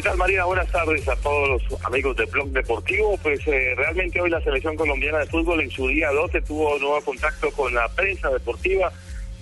¿Qué tal María? Buenas tardes a todos los amigos de Blog Deportivo. Pues eh, realmente hoy la selección colombiana de fútbol en su día 12 tuvo nuevo contacto con la prensa deportiva.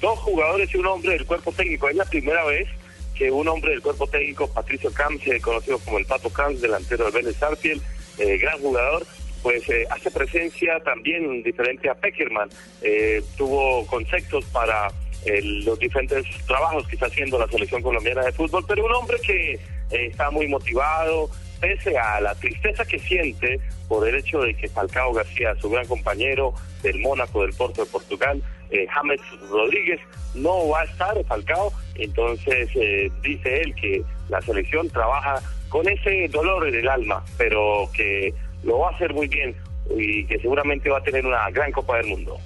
Dos jugadores y un hombre del cuerpo técnico. Es la primera vez que un hombre del cuerpo técnico, Patricio Camps, eh, conocido como el Pato Camps, delantero del Vélez Arfiel, eh, gran jugador, pues hace presencia también diferente a Peckerman. tuvo conceptos para los diferentes trabajos que está haciendo la selección colombiana de fútbol, pero un hombre que eh, está muy motivado, pese a la tristeza que siente por el hecho de que Falcao García, su gran compañero del Mónaco, del Porto de Portugal, eh, James Rodríguez, no va a estar Falcao, entonces eh, dice él que la selección trabaja con ese dolor en el alma, pero que lo va a hacer muy bien y que seguramente va a tener una gran Copa del Mundo.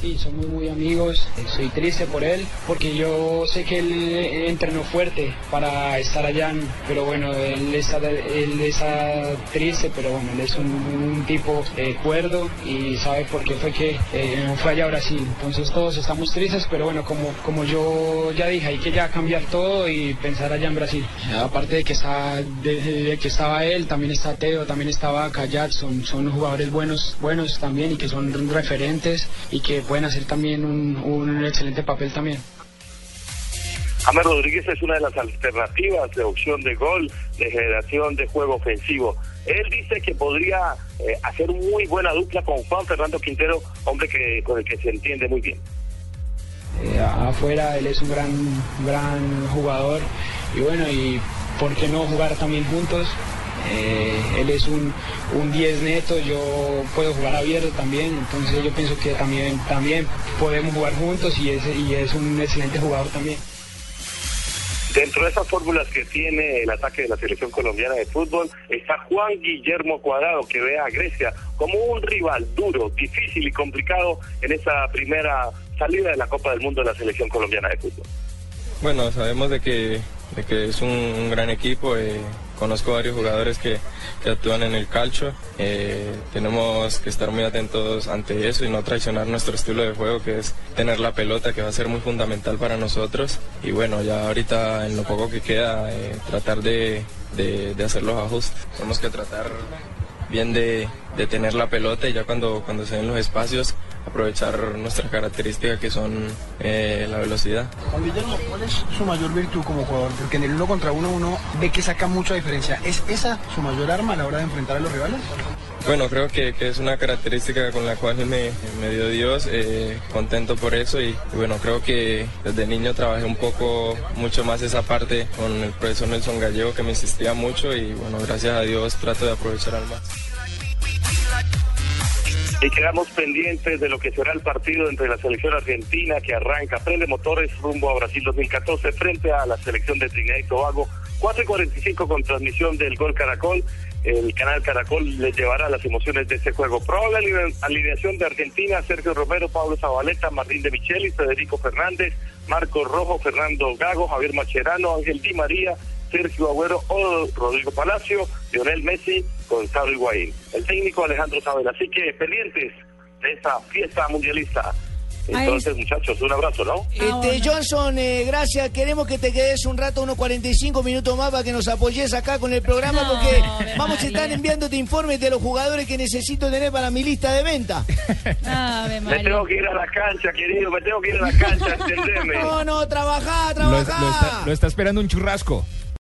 Sí, somos muy amigos, estoy triste por él, porque yo sé que él entrenó fuerte para estar allá, pero bueno, él está, él está triste, pero bueno, él es un, tipo eh, cuerdo y sabe por qué fue que eh, fue allá a Brasil. Entonces todos estamos tristes, pero bueno, como, como yo ya dije, hay que ya cambiar todo y pensar allá en Brasil. Aparte de que, está, de, que estaba él, también está Teo, también estaba Kayat, son, son jugadores buenos, buenos también y que son referentes y que pueden hacer también un, excelente papel también. James Rodríguez es una de las alternativas de opción de gol, de generación de juego ofensivo. Él dice que podría eh, hacer muy buena dupla con Juan Fernando Quintero, hombre que con el que se entiende muy bien. Eh, afuera él es un gran, gran jugador y bueno, y por qué no jugar también juntos. Eh, él es un, un 10 neto, yo puedo jugar abierto también, entonces yo pienso que también, también podemos jugar juntos y es, y es un excelente jugador también. Dentro de esas fórmulas que tiene el ataque de la selección colombiana de fútbol está Juan Guillermo Cuadrado, que ve a Grecia como un rival duro, difícil y complicado en esa primera salida de la Copa del Mundo de la selección colombiana de fútbol. Bueno, sabemos de que, de que es un, gran equipo. Eh, conozco varios jugadores que, actúan en el calcio. Eh, tenemos que estar muy atentos ante eso y no traicionar nuestro estilo de juego, que es tener la pelota, que va a ser muy fundamental para nosotros. Y bueno, ya ahorita en lo poco que queda, eh, tratar de, de hacer los ajustes. Tenemos que tratar bien de, de, tener la pelota y ya cuando, cuando se den los espacios aprovechar nuestras características que son eh, la velocidad. Juan Guillermo, ¿cuál es su mayor virtud como jugador? Porque en el uno contra uno uno ve que saca mucha diferencia. ¿Es esa su mayor arma a la hora de enfrentar a los rivales? Bueno, creo que, que es una característica con la cual me, me dio Dios, eh, contento por eso y, bueno, creo que desde niño trabajé un poco mucho más esa parte con el profesor Nelson Gallego que me insistía mucho y bueno, gracias a Dios trato de aprovechar al máximo y quedamos pendientes de lo que será el partido entre la selección argentina que arranca, prende motores rumbo a Brasil 2014 frente a la selección de Trinidad y Tobago. 4 y 45 con transmisión del Gol Caracol. El canal Caracol les llevará las emociones de este juego. Probable alineación de Argentina, Sergio Romero, Pablo Zabaleta, Martín de Micheli, Federico Fernández, Marco Rojo, Fernando Gago, Javier Macherano, Ángel Di María, Sergio Agüero o Rodrigo Palacio, Lionel Messi, Gonzalo Higuaín. El técnico Alejandro Sabel. Así que pendientes de esta fiesta mundialista. Entonces, muchachos, un abrazo, ¿no? Este, Johnson, eh, gracias. Queremos que te quedes un rato, unos 45 minutos más, para que nos apoyes acá con el programa, porque vamos a estar enviándote informes de los jugadores que necesito tener para mi lista de venta. me tengo que ir a la cancha, querido, me tengo que ir a la cancha, entendeme. No, no, trabajá, trabajá. lo está esperando un churrasco.